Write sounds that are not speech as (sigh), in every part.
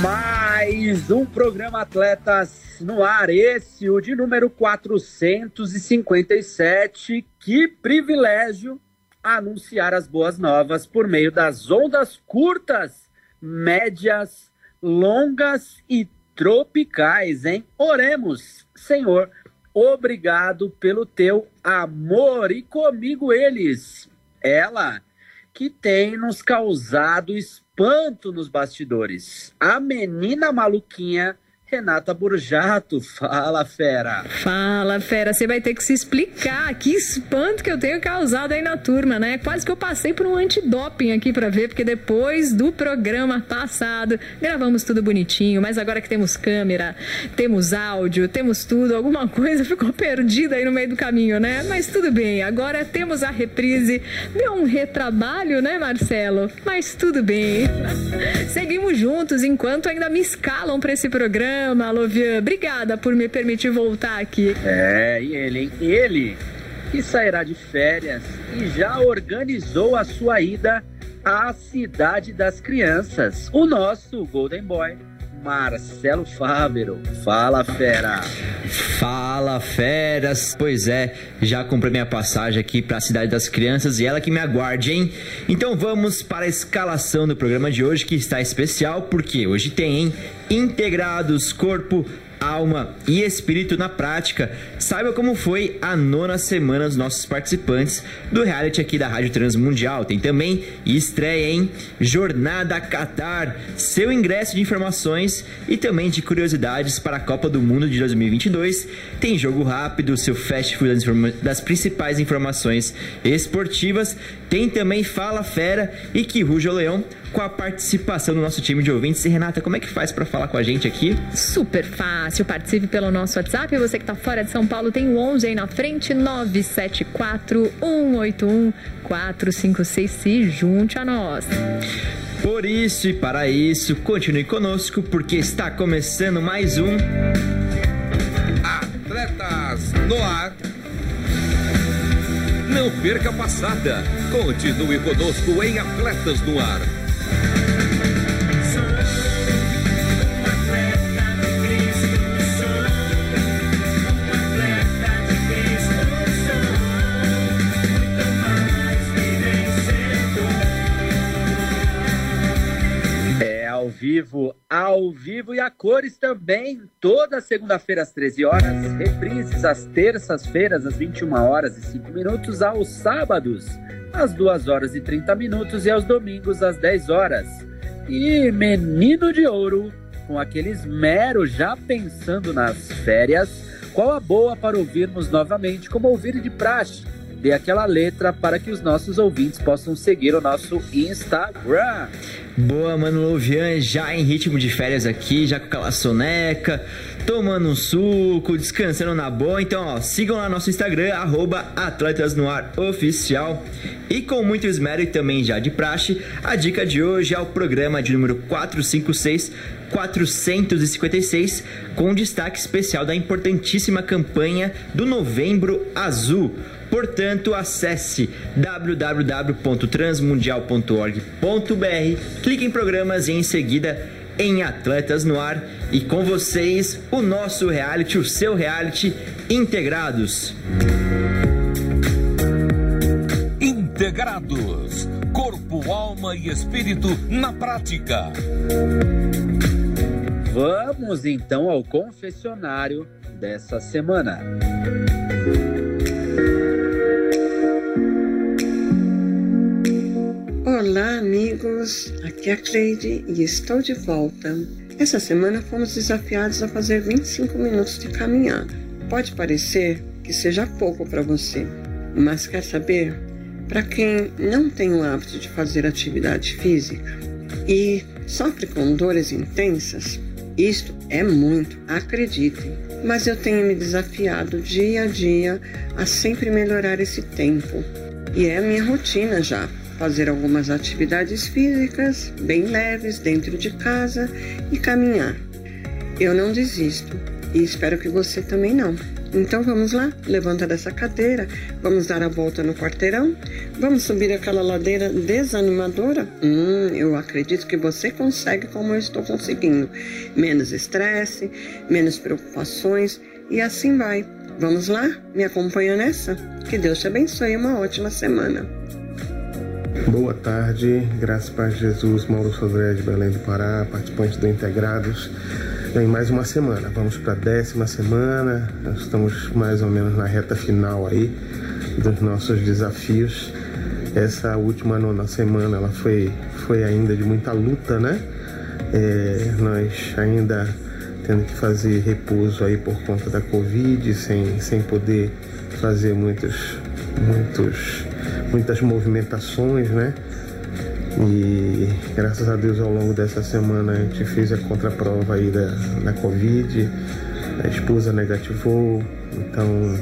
Mais um programa Atletas no ar, esse o de número 457. Que privilégio anunciar as boas novas por meio das ondas curtas, médias, longas e tropicais, hein? Oremos, Senhor, obrigado pelo teu amor e comigo eles, ela que tem nos causado espanto nos bastidores. A menina maluquinha Renata Burjato, fala fera. Fala fera, você vai ter que se explicar. Que espanto que eu tenho causado aí na turma, né? Quase que eu passei por um antidoping aqui para ver, porque depois do programa passado gravamos tudo bonitinho, mas agora que temos câmera, temos áudio, temos tudo, alguma (laughs) coisa ficou perdida aí no meio do caminho, né? Mas tudo bem, agora temos a reprise. Deu um retrabalho, né, Marcelo? Mas tudo bem. (laughs) Seguimos juntos enquanto ainda me escalam para esse programa programa, Lovian. Obrigada por me permitir voltar aqui. É, e ele, hein? Ele que sairá de férias e já organizou a sua ida à Cidade das Crianças. O nosso Golden Boy Marcelo Fávero. Fala, fera! Fala, feras! Pois é, já comprei minha passagem aqui para a Cidade das Crianças e ela que me aguarde, hein? Então vamos para a escalação do programa de hoje que está especial porque hoje tem, hein? Integrados Corpo, alma e espírito na prática. Saiba como foi a nona semana dos nossos participantes do reality aqui da Rádio Transmundial. Tem também estreia em Jornada Qatar, seu ingresso de informações e também de curiosidades para a Copa do Mundo de 2022. Tem jogo rápido, seu fast food das, principais informações esportivas. Tem também Fala Fera e Que Ruja o Leão com a participação do nosso time de ouvintes. E Renata, como é que faz para falar com a gente aqui? Super fácil. Participe pelo nosso WhatsApp. Você que está fora de São Paulo tem o 11 aí na frente, 974 181 456. Se junte a nós. Por isso e para isso, continue conosco porque está começando mais um Atletas no Ar. Não perca a passada. Continue conosco em Atletas no Ar. Vivo, ao vivo e a cores também. Toda segunda-feira às 13 horas, reprises às terças-feiras às 21 horas e 5 minutos, aos sábados às 2 horas e 30 minutos e aos domingos às 10 horas. E Menino de Ouro, com aqueles meros já pensando nas férias, qual a boa para ouvirmos novamente, como ouvir de praxe? Dê aquela letra para que os nossos ouvintes possam seguir o nosso Instagram. Boa, mano Louvian, já em ritmo de férias aqui, já com aquela soneca, tomando um suco, descansando na boa. Então, ó, sigam lá nosso Instagram, arroba Oficial. E com muito esmero e também já de praxe, a dica de hoje é o programa de número 456 456, com destaque especial da importantíssima campanha do Novembro Azul. Portanto, acesse www.transmundial.org.br, clique em programas e em seguida em Atletas no Ar e com vocês o nosso reality, o seu reality Integrados. Integrados. Corpo, alma e espírito na prática. Vamos então ao confessionário dessa semana. Olá, amigos. Aqui é a Cleide e estou de volta. Essa semana fomos desafiados a fazer 25 minutos de caminhada. Pode parecer que seja pouco para você, mas quer saber? Para quem não tem o hábito de fazer atividade física, e sofre com dores intensas, isto é muito, acreditem. Mas eu tenho me desafiado dia a dia a sempre melhorar esse tempo. E é a minha rotina já. Fazer algumas atividades físicas bem leves dentro de casa e caminhar. Eu não desisto e espero que você também não. Então vamos lá, levanta dessa cadeira, vamos dar a volta no quarteirão, vamos subir aquela ladeira desanimadora? Hum, eu acredito que você consegue como eu estou conseguindo. Menos estresse, menos preocupações e assim vai. Vamos lá? Me acompanha nessa? Que Deus te abençoe e uma ótima semana. Boa tarde, graças a Jesus, Mauro Sodré de Belém do Pará, participantes do Integrados em mais uma semana. Vamos para a décima semana, nós estamos mais ou menos na reta final aí dos nossos desafios. Essa última nona semana ela foi, foi ainda de muita luta, né? É, nós ainda tendo que fazer repouso aí por conta da Covid, sem, sem poder fazer muitos, muitos, muitas movimentações, né? E graças a Deus ao longo dessa semana a gente fez a contraprova aí da, da Covid, a esposa negativou, então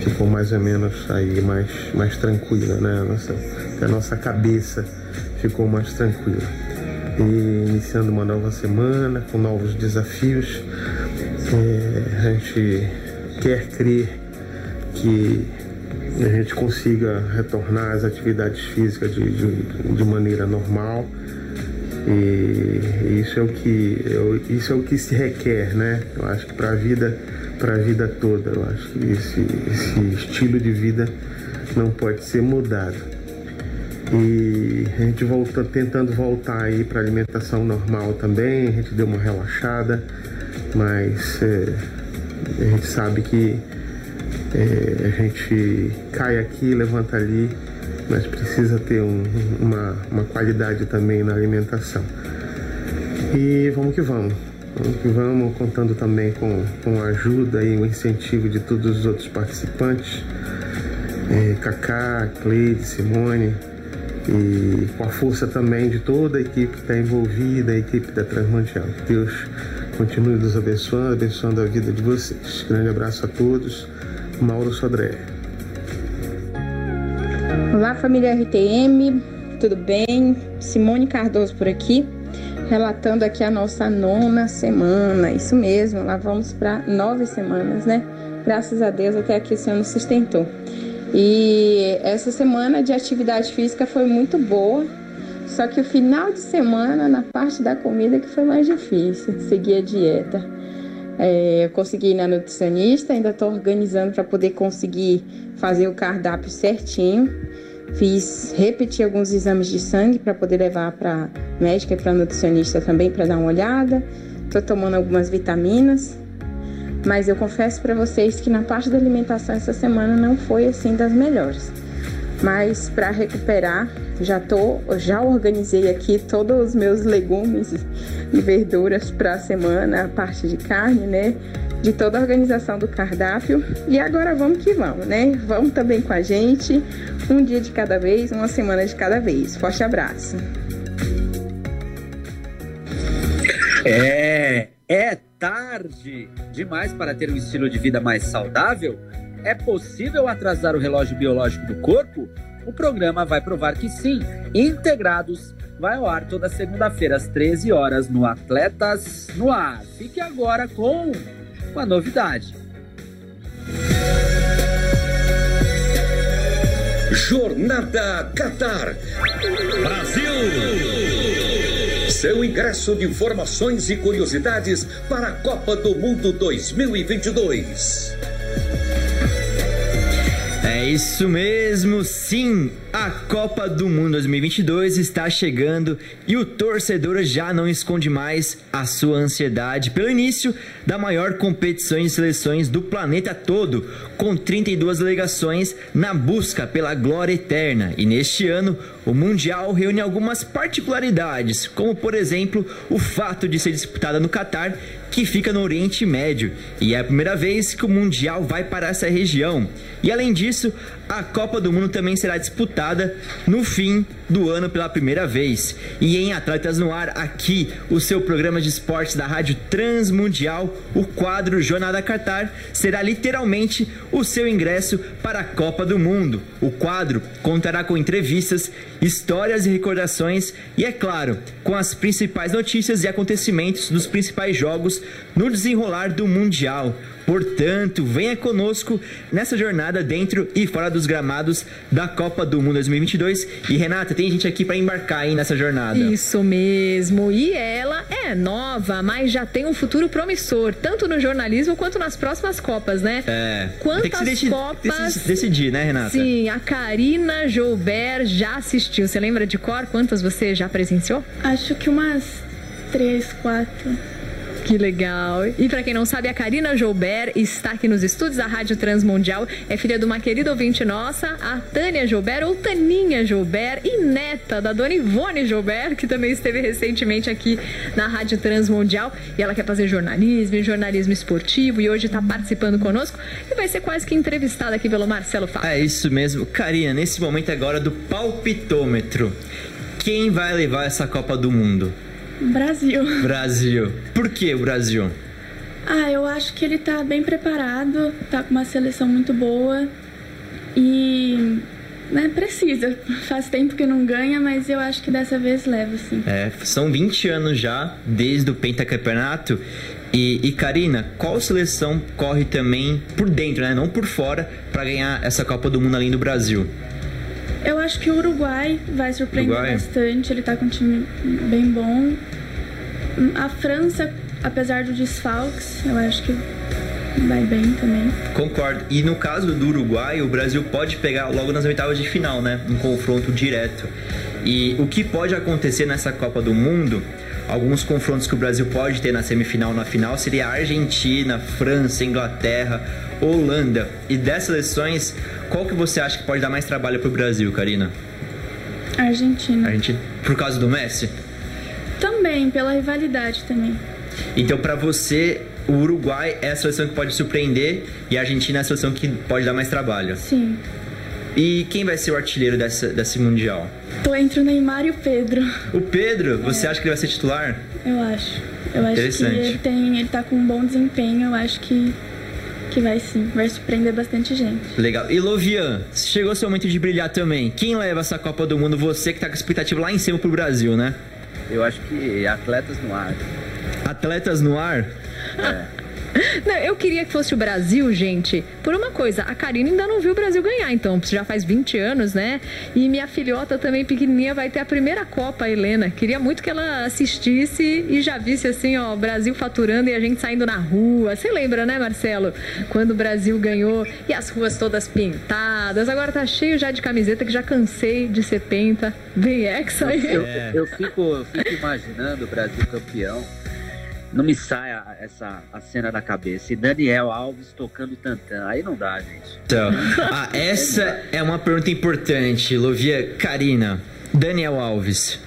ficou mais ou menos aí mais, mais tranquila, né? A nossa, a nossa cabeça ficou mais tranquila. E iniciando uma nova semana com novos desafios, é, a gente quer crer que a gente consiga retornar às atividades físicas de, de, de maneira normal. E isso é o que eu, isso é o que se requer, né? Eu acho que para a vida, para a vida toda, eu acho que esse, esse estilo de vida não pode ser mudado. E a gente volta tentando voltar aí para alimentação normal também. A gente deu uma relaxada, mas é, a gente sabe que é, a gente cai aqui, levanta ali, mas precisa ter um, uma, uma qualidade também na alimentação. E vamos que vamos. Vamos que vamos, contando também com, com a ajuda e o incentivo de todos os outros participantes. É, Cacá, Cleide, Simone, e com a força também de toda a equipe que está envolvida, a equipe da Transmundial. Deus continue nos abençoando, abençoando a vida de vocês. Grande abraço a todos. Mauro Sodré. Olá, família RTM, tudo bem? Simone Cardoso por aqui, relatando aqui a nossa nona semana. Isso mesmo, lá vamos para nove semanas, né? Graças a Deus, até aqui o Senhor nos sustentou. E essa semana de atividade física foi muito boa, só que o final de semana, na parte da comida, que foi mais difícil, seguir a dieta. É, eu consegui ir na nutricionista, ainda estou organizando para poder conseguir fazer o cardápio certinho. Fiz, repeti alguns exames de sangue para poder levar para médica e para nutricionista também para dar uma olhada. Estou tomando algumas vitaminas, mas eu confesso para vocês que na parte da alimentação essa semana não foi assim das melhores. Mas para recuperar, já tô, já organizei aqui todos os meus legumes e verduras para a semana, a parte de carne, né? De toda a organização do cardápio. E agora vamos que vamos, né? Vamos também com a gente, um dia de cada vez, uma semana de cada vez. Forte abraço. É, é tarde demais para ter um estilo de vida mais saudável? É possível atrasar o relógio biológico do corpo? O programa vai provar que sim. Integrados vai ao ar toda segunda-feira às 13 horas no Atletas no Ar. Fique agora com uma novidade. Jornada Qatar. Brasil! Seu ingresso de informações e curiosidades para a Copa do Mundo 2022. É isso mesmo, sim! A Copa do Mundo 2022 está chegando e o torcedor já não esconde mais a sua ansiedade pelo início da maior competição de seleções do planeta todo, com 32 delegações na busca pela glória eterna. E neste ano, o Mundial reúne algumas particularidades, como por exemplo o fato de ser disputada no Catar, que fica no Oriente Médio, e é a primeira vez que o Mundial vai para essa região. E além disso, a Copa do Mundo também será disputada no fim do ano pela primeira vez. E em Atletas no Ar, aqui, o seu programa de esportes da Rádio Transmundial, o quadro Jornada Qatar será literalmente o seu ingresso para a Copa do Mundo. O quadro contará com entrevistas, histórias e recordações e, é claro, com as principais notícias e acontecimentos dos principais jogos no desenrolar do Mundial. Portanto, venha conosco nessa jornada dentro e fora dos gramados da Copa do Mundo 2022. E Renata, tem gente aqui para embarcar aí nessa jornada. Isso mesmo. E ela é nova, mas já tem um futuro promissor, tanto no jornalismo quanto nas próximas Copas, né? É. Quantas tem que se decidir, Copas? decidir, né, Renata? Sim, a Karina Joubert já assistiu. Você lembra de cor? Quantas você já presenciou? Acho que umas três, quatro. Que legal. E para quem não sabe, a Karina Joubert está aqui nos estúdios da Rádio Transmundial. É filha de uma querida ouvinte nossa, a Tânia Joubert, ou Taninha Joubert, e neta da dona Ivone Joubert, que também esteve recentemente aqui na Rádio Transmundial. E ela quer fazer jornalismo, jornalismo esportivo, e hoje está participando conosco. E vai ser quase que entrevistada aqui pelo Marcelo Fábio. É isso mesmo. Karina, nesse momento agora do palpitômetro. Quem vai levar essa Copa do Mundo? Brasil. Brasil. Por que o Brasil? Ah, eu acho que ele tá bem preparado, tá com uma seleção muito boa e né, precisa. (laughs) Faz tempo que não ganha, mas eu acho que dessa vez leva, sim. É, são 20 anos já desde o pentacampeonato. E, e Karina, qual seleção corre também por dentro, né? Não por fora, para ganhar essa Copa do Mundo além do Brasil? Eu acho que o Uruguai vai surpreender Uruguai? bastante. Ele tá com um time bem bom. A França, apesar dos desfalques, eu acho que vai bem também. Concordo. E no caso do Uruguai, o Brasil pode pegar logo nas oitavas de final, né? Um confronto direto. E o que pode acontecer nessa Copa do Mundo? Alguns confrontos que o Brasil pode ter na semifinal, na final, seria a Argentina, França, Inglaterra, Holanda. E dessas seleções, qual que você acha que pode dar mais trabalho pro Brasil, Karina? Argentina. Argentina, por causa do Messi? Também, pela rivalidade também. Então, para você, o Uruguai é a seleção que pode surpreender e a Argentina é a seleção que pode dar mais trabalho. Sim. E quem vai ser o artilheiro dessa, desse Mundial? Tô entre o Neymar e o Pedro. O Pedro, você acha que ele vai ser titular? Eu acho. Eu acho que ele tem. Ele tá com um bom desempenho, eu acho que. Que vai sim. Vai surpreender bastante gente. Legal. E Lovian, chegou seu momento de brilhar também. Quem leva essa Copa do Mundo? Você que tá com a expectativa lá em cima pro Brasil, né? Eu acho que atletas no ar. Atletas no ar? (laughs) Não, eu queria que fosse o Brasil, gente, por uma coisa. A Karina ainda não viu o Brasil ganhar, então já faz 20 anos, né? E minha filhota também pequenininha vai ter a primeira Copa, a Helena. Queria muito que ela assistisse e já visse assim, ó, o Brasil faturando e a gente saindo na rua. Você lembra, né, Marcelo? Quando o Brasil ganhou e as ruas todas pintadas. Agora tá cheio já de camiseta que já cansei de ser penta. Vem ex aí. Eu, eu fico, eu fico imaginando o Brasil campeão. Não me sai a- essa a cena da cabeça. E Daniel Alves tocando tantã. Aí não dá, gente. Então, ah, essa é uma pergunta importante, Lovia. Karina, Daniel Alves,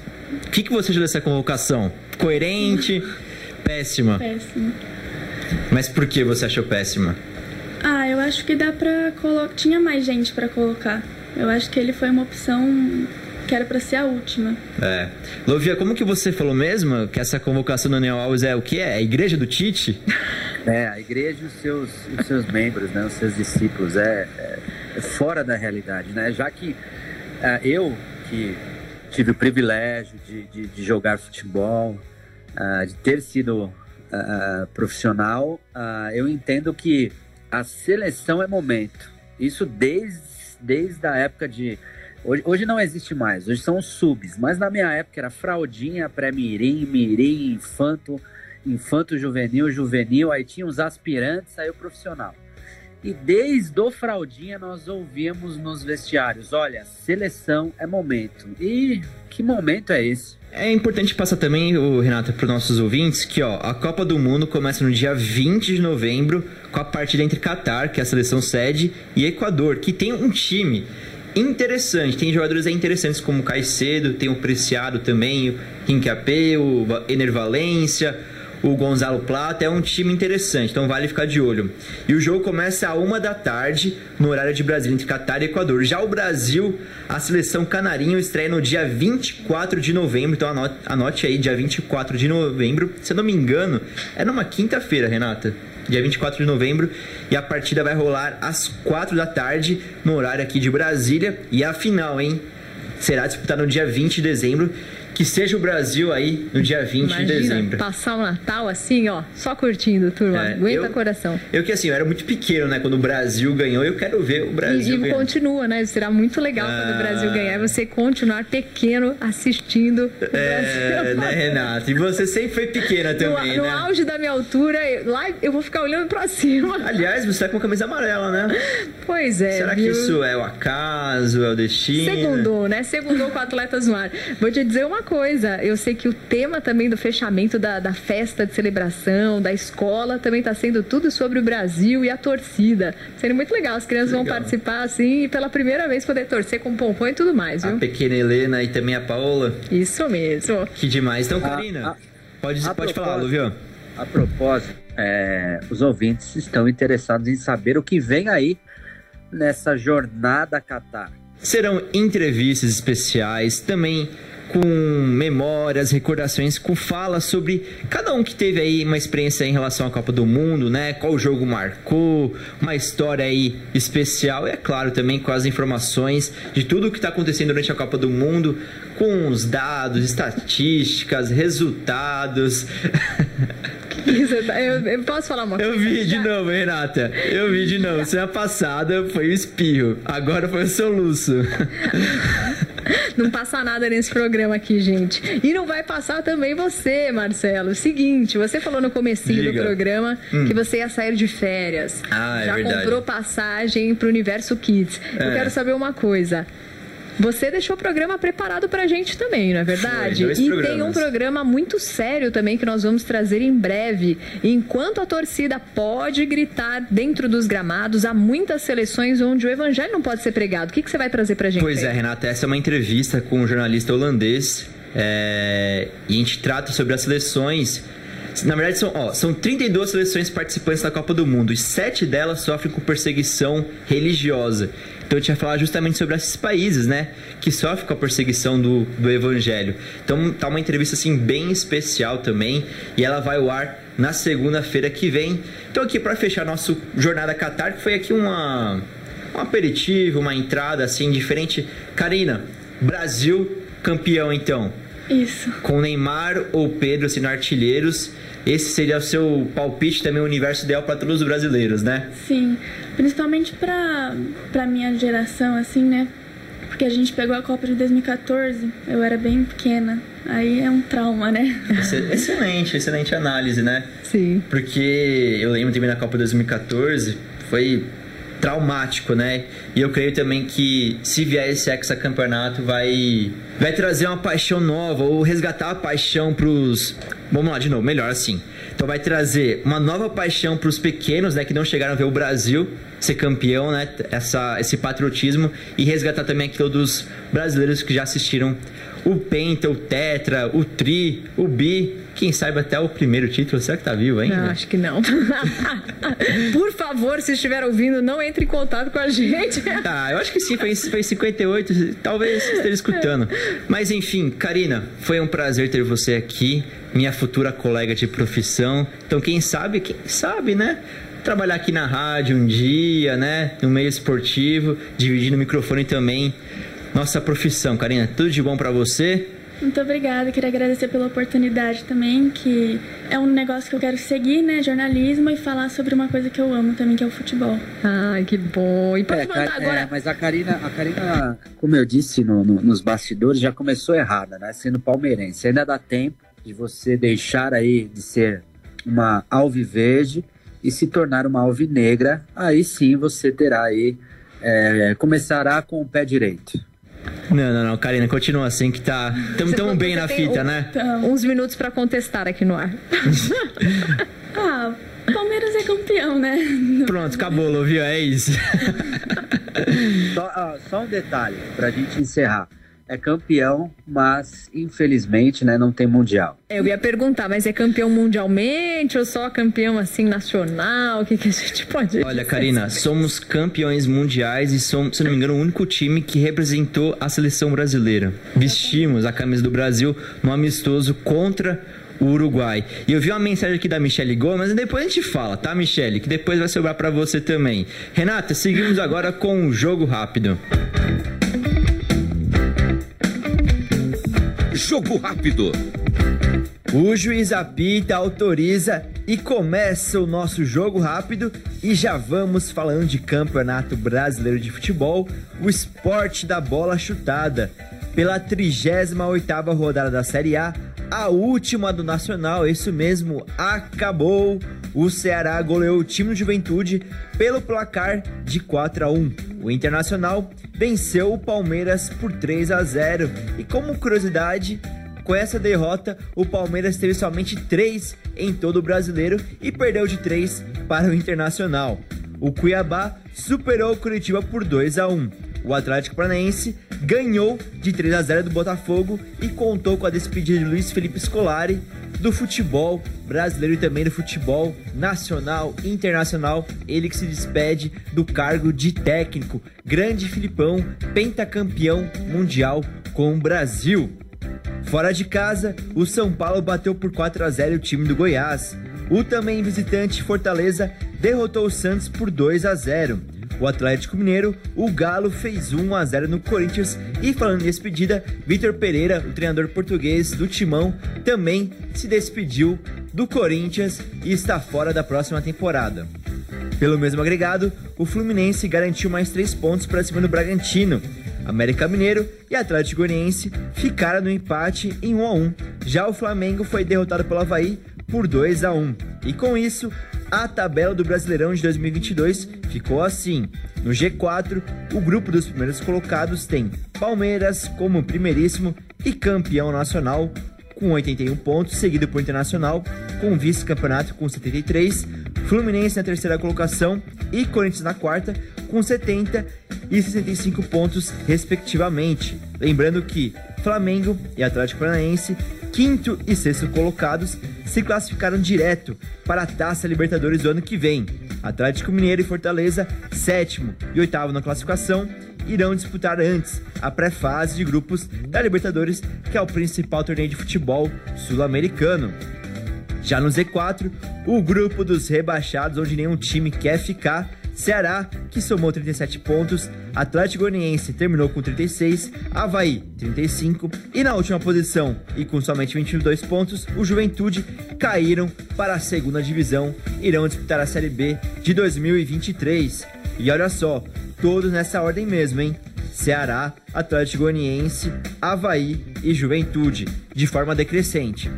o que, que você achou dessa convocação? Coerente? Péssima. Péssimo. Mas por que você achou péssima? Ah, eu acho que dá pra colocar. Tinha mais gente pra colocar. Eu acho que ele foi uma opção que era pra ser a última. É. Lovia, como que você falou mesmo que essa convocação do Daniel Alves é o que é? A igreja do Tite? (laughs) É, a igreja e os seus, os seus membros, né, os seus discípulos, é, é- é fora da realidade, né? Já que é, eu, que tive o privilégio de, de, de jogar futebol, ah, de ter sido ah, profissional, ah, eu entendo que a seleção é momento. Isso desde, desde a época de... Hoje, hoje não existe mais, hoje são os subs, mas na minha época era fraldinha, pré-mirim, mirim, infanto, infanto juvenil, juvenil, aí tinha os aspirantes, aí o profissional. E desde o fraldinha nós ouvíamos nos vestiários, olha, seleção é momento. E que momento é esse? É importante passar também, o Renata, para os nossos ouvintes, que ó, a Copa do Mundo começa no dia 20 de novembro, com a partida entre Catar, que é a seleção sede, e Equador, que tem um time interessante. Tem jogadores aí interessantes como o Caicedo, tem o Preciado também, o Rincape, o Va- Ener Valência, o Gonzalo Plata, é um time interessante, então vale ficar de olho. E o jogo começa a uma da tarde, no horário de Brasília, entre Catar e Equador. Já o Brasil, a seleção canarinho estreia no dia 24 de novembro, então anote, anote aí, dia 24 de novembro. Se eu não me engano, é numa quinta-feira, Renata dia 24 de novembro, e a partida vai rolar às 4 da tarde, no horário aqui de Brasília, e a final, hein? Será disputada no dia 20 de dezembro que seja o Brasil aí no dia 20 Imagina, de dezembro. passar o Natal assim, ó, só curtindo, turma. É, Aguenta eu- coração. Eu que assim, eu era muito pequeno, né? Quando o Brasil ganhou, eu quero ver o Brasil e ganhar. continua, né? Será muito legal quando o Ah. Brasil ganhar e você continuar pequeno assistindo o É, Brasil. né, (laughs) Renata? E você sempre foi pequena No, também, no né? auge da minha altura, lá eu vou ficar olhando pra cima. (laughs) Aliás, você tá com a camisa amarela, né? Pois é. Será que viu? isso é o acaso, é o destino? Segundou, né? Segundou com atletas no ar. Vou te dizer uma coisa, eu sei que o tema também do fechamento da, da festa de celebração, da escola, também está sendo tudo sobre o Brasil e a torcida. Sendo muito legal, as crianças vão Legal. participar assim e pela primeira vez poder torcer com pompom e tudo mais, A viu? pequena Helena e também a Paola. Isso mesmo. Que demais. Então, A- Karina, a- pode, a pode falar, propósito- Luvião. A propósito, é, os ouvintes estão interessados em saber o que vem aí nessa jornada Qatar. Serão entrevistas especiais, também com memórias, recordações, com fala sobre cada um que teve aí uma experiência em relação à Copa do Mundo, né? Qual jogo marcou, uma história aí especial e é claro também com as informações de tudo o que está acontecendo durante a Copa do Mundo, com os dados, estatísticas, resultados. (laughs) Isso, eu, eu posso falar uma Eu coisa? vi de novo, Renata. Eu vi de novo. Semana passada foi o espirro, agora foi o soluço. (laughs) (laughs) Não passa nada nesse programa aqui, gente. E não vai passar também você, Marcelo. Seguinte, você falou no comecinho do Diga. programa que você ia sair de férias. Ah, é Já verdade. comprou passagem pro Universo Kids. Eu É. quero saber uma coisa. Você deixou o programa preparado pra gente também, não é verdade? Foi, e tem programas. um programa muito sério também que nós vamos trazer em breve. Enquanto a torcida pode gritar dentro dos gramados, há muitas seleções onde o evangelho não pode ser pregado. O que, que você vai trazer pra gente? Pois é, aí? Renata, essa é uma entrevista com um jornalista holandês é, e a gente trata sobre as seleções. Na verdade, são, ó, são 32 seleções participantes da Copa do Mundo e sete delas sofrem com perseguição religiosa. Então a gente vai falar justamente sobre esses países, né? Que sofrem com a perseguição do, do evangelho. Então tá uma entrevista assim bem especial também. E ela vai ao ar na segunda-feira que vem. Então aqui para fechar nosso Jornada Qatar, que foi aqui uma, um aperitivo, uma entrada assim diferente. Karina, Brasil campeão então. Isso. Com Neymar ou Pedro sendo artilheiros. Esse seria o seu palpite também, o universo ideal para todos os brasileiros, né? Sim, principalmente pra, pra minha geração, assim, né? Porque a gente pegou a Copa de 2014, eu era bem pequena. Aí é um trauma, né? Exce- (laughs) Excelente, excelente análise, né? Sim. Porque eu lembro também na Copa 2014, foi traumático, né? E eu creio também que se vier esse hexacampeonato vai vai trazer uma paixão nova ou resgatar a paixão pros Vamos lá de novo, melhor assim. Então vai trazer uma nova paixão pros pequenos, né, que não chegaram a ver o Brasil ser campeão, né? Essa esse patriotismo e resgatar também aquilo dos brasileiros que já assistiram o Penta, o Tetra, o Tri, o Bi, quem sabe até o primeiro título. Será que tá vivo ainda? Não, acho que não. (laughs) Por favor, se estiver ouvindo, não entre em contato com a gente. Ah, eu acho que sim, foi, foi 58, talvez esteja escutando. Mas enfim, Karina, foi um prazer ter você aqui, minha futura colega de profissão. Então, quem sabe, quem sabe, né? Trabalhar aqui na rádio um dia, né? No meio esportivo, dividindo o microfone também. Nossa profissão, Karina, tudo de bom pra você. Muito obrigada, queria agradecer pela oportunidade também, que é um negócio que eu quero seguir, né? Jornalismo e falar sobre uma coisa que eu amo também, que é o futebol. Ai, que bom. E pode É, mandar agora. é, mas a Karina, a Karina, como eu disse no- no- nos bastidores, já começou errada, né? Sendo palmeirense. Ainda dá tempo de você deixar aí de ser uma alviverde e se tornar uma alvinegra. Aí sim você terá aí, é, começará com o pé direito. Não, não, não, Karina, continua assim que tá. Tamo Você tão bem na fita, um- né? Uns minutos pra contestar aqui no ar. (laughs) ah, Palmeiras é campeão, né? Pronto, acabou, viu? É isso. (laughs) Só, ah, só um detalhe pra gente encerrar. É campeão, mas infelizmente né, não tem mundial. Eu ia perguntar, mas é campeão mundialmente ou só campeão assim nacional? O que, que a gente pode Olha, Karina, somos campeões mundiais e somos, se não me engano, o único time que representou a seleção brasileira. Vestimos a camisa do Brasil no amistoso contra o Uruguai. E eu vi uma mensagem aqui da Michelle Gomes, e depois a gente fala, tá, Michelle? Que depois vai sobrar para você também. Renata, seguimos agora com o jogo rápido. Jogo rápido. O juiz apita, autoriza e começa o nosso jogo rápido e já vamos falando de Campeonato Brasileiro de Futebol, o esporte da bola chutada. Pela 38ª rodada da Série A, a última do Nacional, isso mesmo, acabou. O Ceará goleou o time do Juventude pelo placar de 4 a 1. O Internacional venceu o Palmeiras por 3 a 0. E como curiosidade, com essa derrota, o Palmeiras teve somente 3 em todo o brasileiro e perdeu de 3 para o Internacional. O Cuiabá superou o Curitiba por 2 a 1. O Atlético Paranaense ganhou de 3 a 0 do Botafogo e contou com a despedida de Luiz Felipe Scolari do futebol brasileiro e também do futebol nacional e internacional. Ele que se despede do cargo de técnico. Grande Filipão, pentacampeão mundial com o Brasil. Fora de casa, o São Paulo bateu por 4 a 0 o time do Goiás. O também visitante Fortaleza derrotou o Santos por 2 a 0. O Atlético Mineiro, o Galo fez 1 a 0 no Corinthians e falando em despedida, Vitor Pereira, o treinador português do Timão, também se despediu do Corinthians e está fora da próxima temporada. Pelo mesmo agregado, o Fluminense garantiu mais 3 pontos para cima do Bragantino. América Mineiro e Atlético Goianiense ficaram no empate em 1 a 1. Já o Flamengo foi derrotado pelo Havaí por 2 a 1. E com isso, a tabela do Brasileirão de 2022 ficou assim. No G4, o grupo dos primeiros colocados tem Palmeiras como primeiríssimo e campeão nacional com 81 pontos, seguido por Internacional com vice-campeonato com 73, Fluminense na terceira colocação e Corinthians na quarta com 70 e 65 pontos respectivamente. Lembrando que Flamengo e Atlético Paranaense, quinto e sexto colocados, se classificaram direto para a Taça Libertadores do ano que vem. Atlético Mineiro e Fortaleza, sétimo e oitavo na classificação, irão disputar antes a pré-fase de grupos da Libertadores, que é o principal torneio de futebol sul-americano. Já no Z4, o grupo dos rebaixados, onde nenhum time quer ficar, Ceará, que somou 37 pontos, Atlético Goianiense terminou com 36, Havaí 35 e na última posição e com somente 22 pontos, o Juventude caíram para a segunda divisão, irão disputar a Série B de 2023. E olha só, todos nessa ordem mesmo, hein? Ceará, Atlético Goianiense, Havaí e Juventude, de forma decrescente.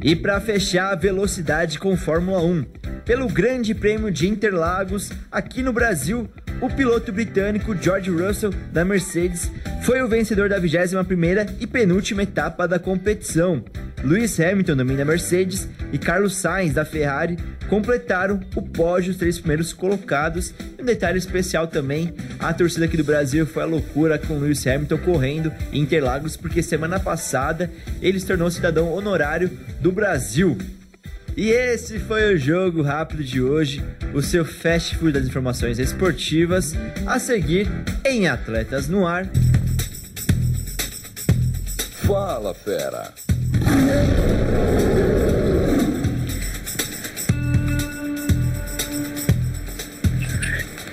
E para fechar a velocidade com Fórmula 1, pelo Grande Prêmio de Interlagos, aqui no Brasil, o piloto britânico George Russell da Mercedes foi o vencedor da 21ª e penúltima etapa da competição. Lewis Hamilton da Mercedes e Carlos Sainz da Ferrari completaram o pódio, os três primeiros colocados. Um detalhe especial também, a torcida aqui do Brasil foi a loucura com Lewis Hamilton correndo em Interlagos, porque semana passada ele se tornou cidadão honorário do Brasil. E esse foi o jogo rápido de hoje, o seu fast food das informações esportivas, a seguir em Atletas no Ar. Fala, fera!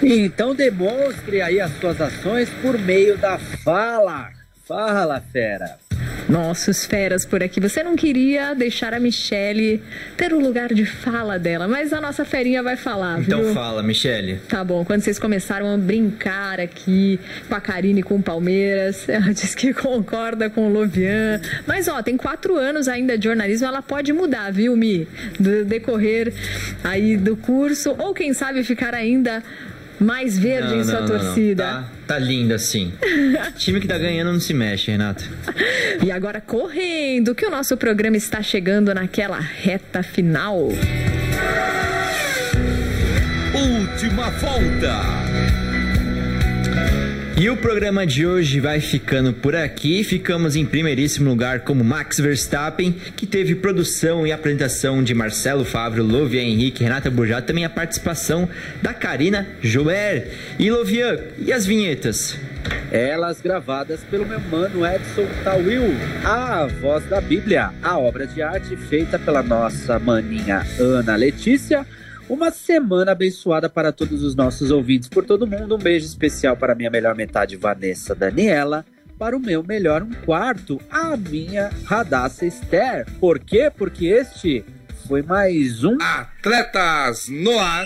Então demonstre aí as suas ações por meio da fala. Fala, fera. Nossos feras por aqui. Você não queria deixar a Michelle ter o lugar de fala dela, mas a nossa ferinha vai falar, Então viu? fala, Michele. Tá bom, quando vocês começaram a brincar aqui com a Karine e com o Palmeiras, (laughs) ela disse que concorda com o Lovian. Mas ó, tem quatro anos ainda de jornalismo, ela pode mudar, viu, Mi? Do decorrer aí do curso, ou quem sabe ficar ainda mais verde Não, em sua não, não, não. torcida. Tá, tá lindo assim. (laughs) Time que tá ganhando não se mexe, Renato. E agora correndo, que o nosso programa está chegando naquela reta final. Última volta. E o programa de hoje vai ficando por aqui. Ficamos em primeiríssimo lugar como Max Verstappen, que teve produção e apresentação de Marcelo Fábio, Lovia Henrique, Renata Burjato, também a participação da Karina Joer. E Lovian, e as vinhetas? Elas gravadas pelo meu mano Edson Tawil, a voz da Bíblia, a obra de arte feita pela nossa maninha Ana Letícia. Uma semana abençoada para todos os nossos ouvintes por todo mundo. Um beijo especial para minha melhor metade, Vanessa Daniela. Para o meu melhor um quarto, a minha Radassa Esther. Por quê? Porque este foi mais um Atletas no Ar.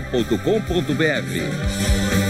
jornal.com.br.